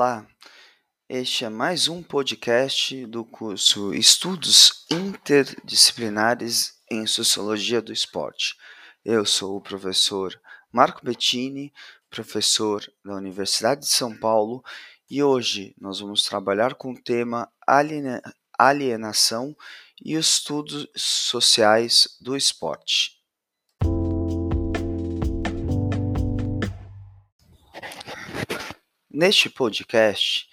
Olá, este é mais um podcast do curso Estudos Interdisciplinares em Sociologia do Esporte. Eu sou o professor Marco Bettini, professor da Universidade de São Paulo, e hoje nós vamos trabalhar com o tema alienação e estudos sociais do esporte. Neste podcast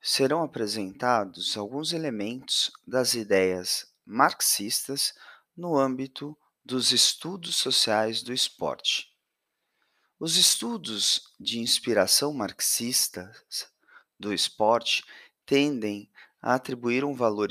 serão apresentados alguns elementos das ideias marxistas no âmbito dos estudos sociais do esporte. Os estudos de inspiração marxista do esporte tendem a atribuir um valor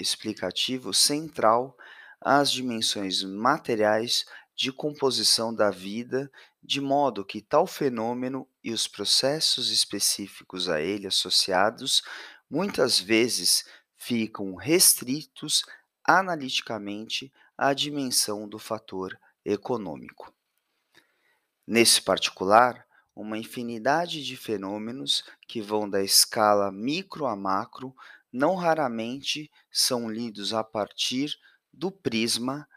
explicativo central às dimensões materiais de composição da vida, de modo que tal fenômeno e os processos específicos a ele associados muitas vezes ficam restritos analiticamente à dimensão do fator econômico. Nesse particular, uma infinidade de fenômenos que vão da escala micro a macro não raramente são lidos a partir do prisma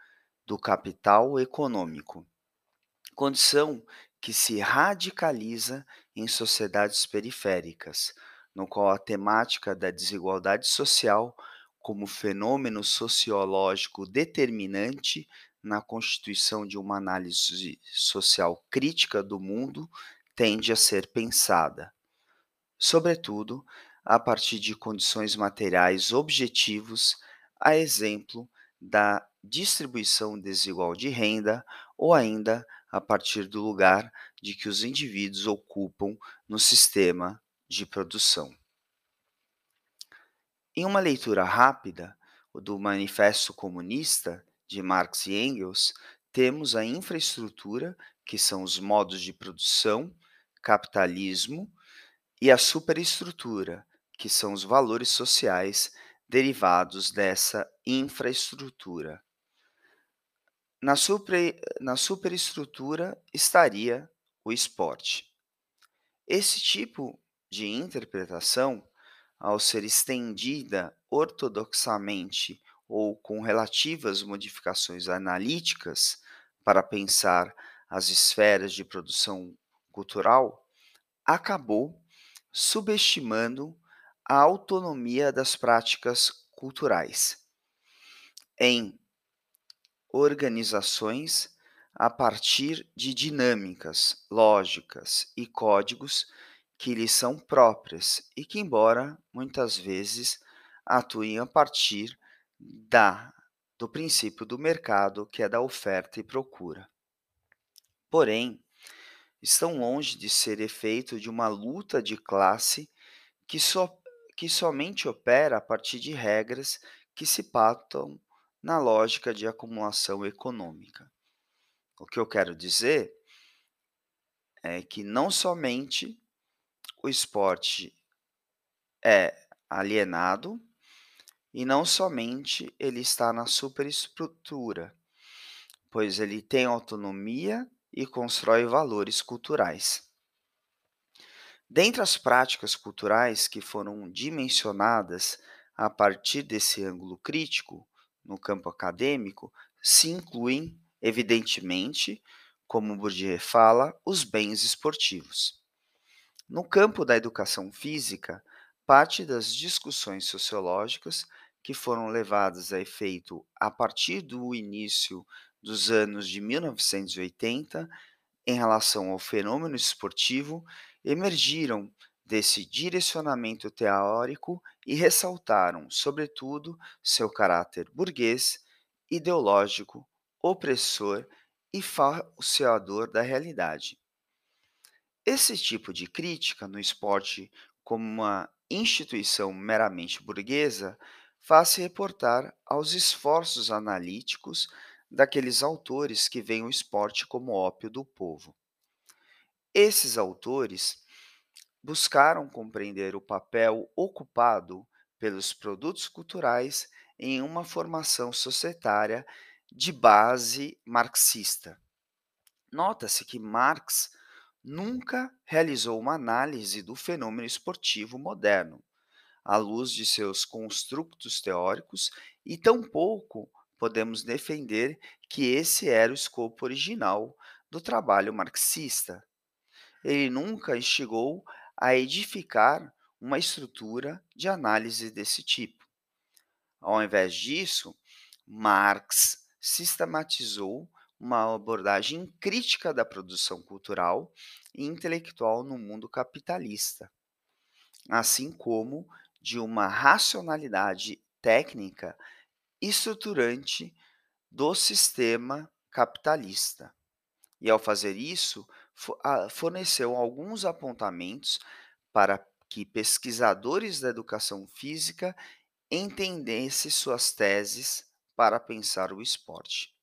do capital econômico, condição que se radicaliza em sociedades periféricas, no qual a temática da desigualdade social, como fenômeno sociológico determinante na constituição de uma análise social crítica do mundo, tende a ser pensada, sobretudo a partir de condições materiais objetivos, a exemplo da distribuição desigual de renda ou ainda a partir do lugar de que os indivíduos ocupam no sistema de produção. Em uma leitura rápida do Manifesto Comunista de Marx e Engels, temos a infraestrutura, que são os modos de produção, capitalismo, e a superestrutura, que são os valores sociais derivados dessa infraestrutura. Na, super, na superestrutura estaria o esporte. Esse tipo de interpretação, ao ser estendida ortodoxamente ou com relativas modificações analíticas para pensar as esferas de produção cultural, acabou subestimando a autonomia das práticas culturais em organizações a partir de dinâmicas, lógicas e códigos que lhes são próprias e que, embora muitas vezes atuem a partir da do princípio do mercado, que é da oferta e procura. Porém, estão longe de ser efeito de uma luta de classe que só que somente opera a partir de regras que se pautam na lógica de acumulação econômica. O que eu quero dizer é que não somente o esporte é alienado e não somente ele está na superestrutura, pois ele tem autonomia e constrói valores culturais. Dentre as práticas culturais que foram dimensionadas a partir desse ângulo crítico no campo acadêmico, se incluem, evidentemente, como Bourdieu fala, os bens esportivos. No campo da educação física, parte das discussões sociológicas que foram levadas a efeito a partir do início dos anos de 1980 em relação ao fenômeno esportivo emergiram desse direcionamento teórico e ressaltaram, sobretudo, seu caráter burguês, ideológico, opressor e falseador da realidade. Esse tipo de crítica no esporte como uma instituição meramente burguesa faz-se reportar aos esforços analíticos daqueles autores que veem o esporte como ópio do povo. Esses autores buscaram compreender o papel ocupado pelos produtos culturais em uma formação societária de base marxista. Nota-se que Marx nunca realizou uma análise do fenômeno esportivo moderno, à luz de seus construtos teóricos, e tampouco podemos defender que esse era o escopo original do trabalho marxista. Ele nunca instigou a edificar uma estrutura de análise desse tipo. Ao invés disso, Marx sistematizou uma abordagem crítica da produção cultural e intelectual no mundo capitalista, assim como de uma racionalidade técnica estruturante do sistema capitalista. E ao fazer isso, forneceu alguns apontamentos para que pesquisadores da educação física entendessem suas teses para pensar o esporte.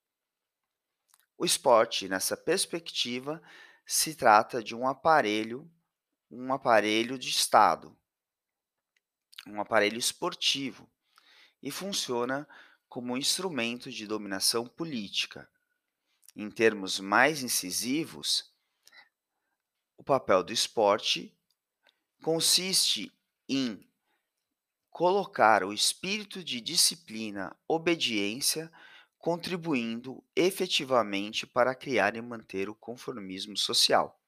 O esporte, nessa perspectiva, se trata de um aparelho, um aparelho de Estado, um aparelho esportivo, e funciona como um instrumento de dominação política. Em termos mais incisivos, o papel do esporte consiste em colocar o espírito de disciplina, obediência, contribuindo efetivamente para criar e manter o conformismo social.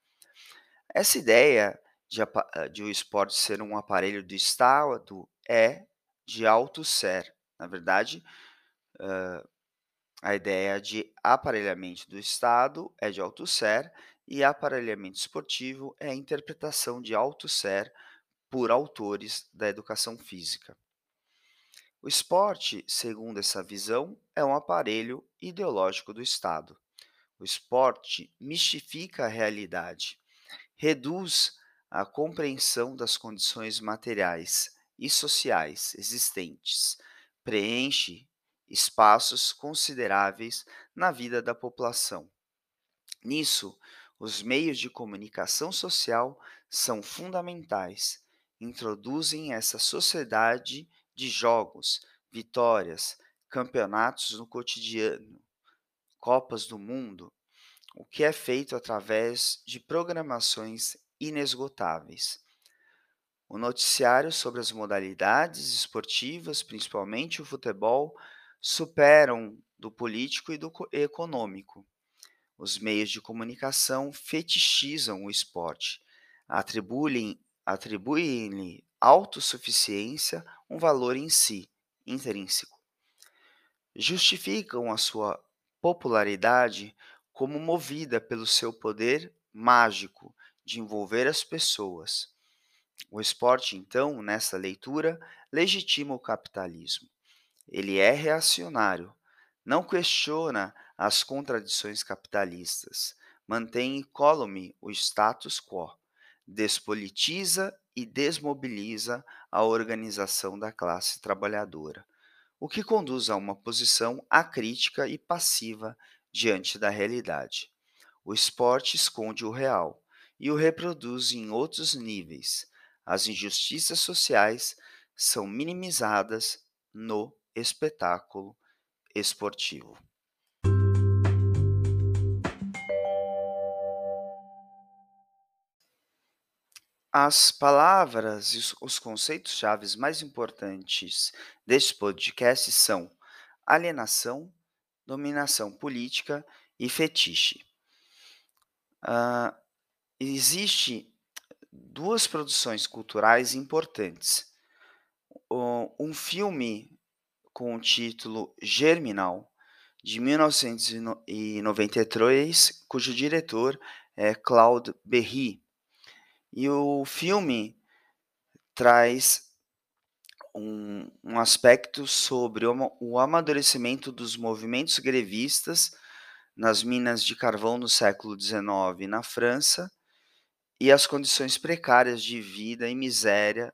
Essa ideia de, de o esporte ser um aparelho do Estado é de alto ser. Na verdade, uh, a ideia de aparelhamento do Estado é de alto ser e aparelhamento esportivo é a interpretação de alto ser por autores da educação física. O esporte, segundo essa visão, é um aparelho ideológico do Estado. O esporte mistifica a realidade, reduz a compreensão das condições materiais e sociais existentes, preenche espaços consideráveis na vida da população. Nisso, os meios de comunicação social são fundamentais, introduzem essa sociedade de jogos, vitórias, campeonatos no cotidiano, Copas do Mundo, o que é feito através de programações inesgotáveis. O noticiário sobre as modalidades esportivas, principalmente o futebol, superam do político e do econômico. Os meios de comunicação fetichizam o esporte, atribuem-lhe atribuem autossuficiência um valor em si, intrínseco. Justificam a sua popularidade como movida pelo seu poder mágico de envolver as pessoas. O esporte, então, nessa leitura, legitima o capitalismo. Ele é reacionário, não questiona as contradições capitalistas, mantém incólume o status quo, despolitiza e desmobiliza a organização da classe trabalhadora, o que conduz a uma posição acrítica e passiva diante da realidade. O esporte esconde o real e o reproduz em outros níveis. As injustiças sociais são minimizadas no espetáculo esportivo. As palavras e os conceitos-chave mais importantes deste podcast são alienação, dominação política e fetiche. Uh, existe duas produções culturais importantes. um filme com o título Germinal, de 1993, cujo diretor é Claude Berry. E o filme traz um, um aspecto sobre o, o amadurecimento dos movimentos grevistas nas minas de carvão no século XIX na França e as condições precárias de vida e miséria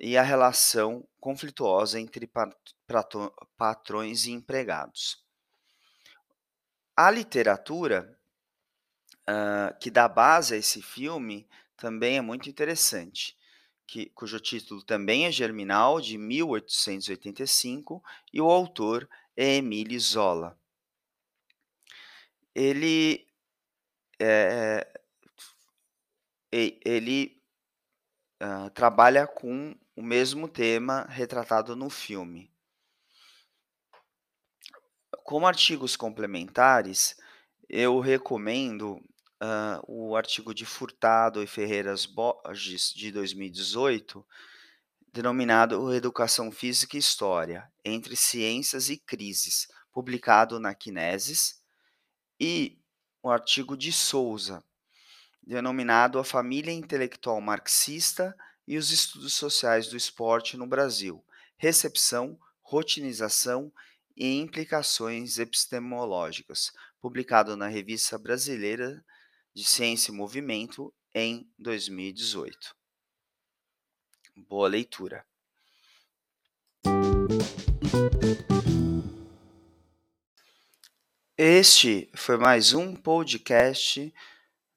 e a relação conflituosa entre patrões e empregados. A literatura uh, que dá base a esse filme também é muito interessante, que, cujo título também é Germinal, de 1885, e o autor é Emile Zola. Ele é, ele uh, trabalha com o mesmo tema retratado no filme. Como artigos complementares, eu recomendo uh, o artigo de Furtado e Ferreiras Borges, de 2018, denominado Educação Física e História, entre Ciências e Crises, publicado na Kinesis, e o artigo de Souza, denominado A Família Intelectual Marxista e os Estudos Sociais do Esporte no Brasil, Recepção, Rotinização e Implicações Epistemológicas, publicado na Revista Brasileira de Ciência e Movimento em 2018. Boa leitura. Este foi mais um podcast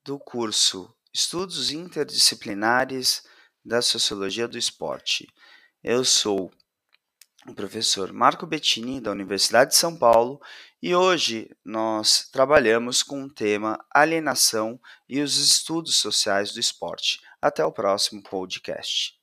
do curso Estudos Interdisciplinares da Sociologia do Esporte. Eu sou o professor Marco Bettini, da Universidade de São Paulo, e hoje nós trabalhamos com o tema alienação e os estudos sociais do esporte. Até o próximo podcast.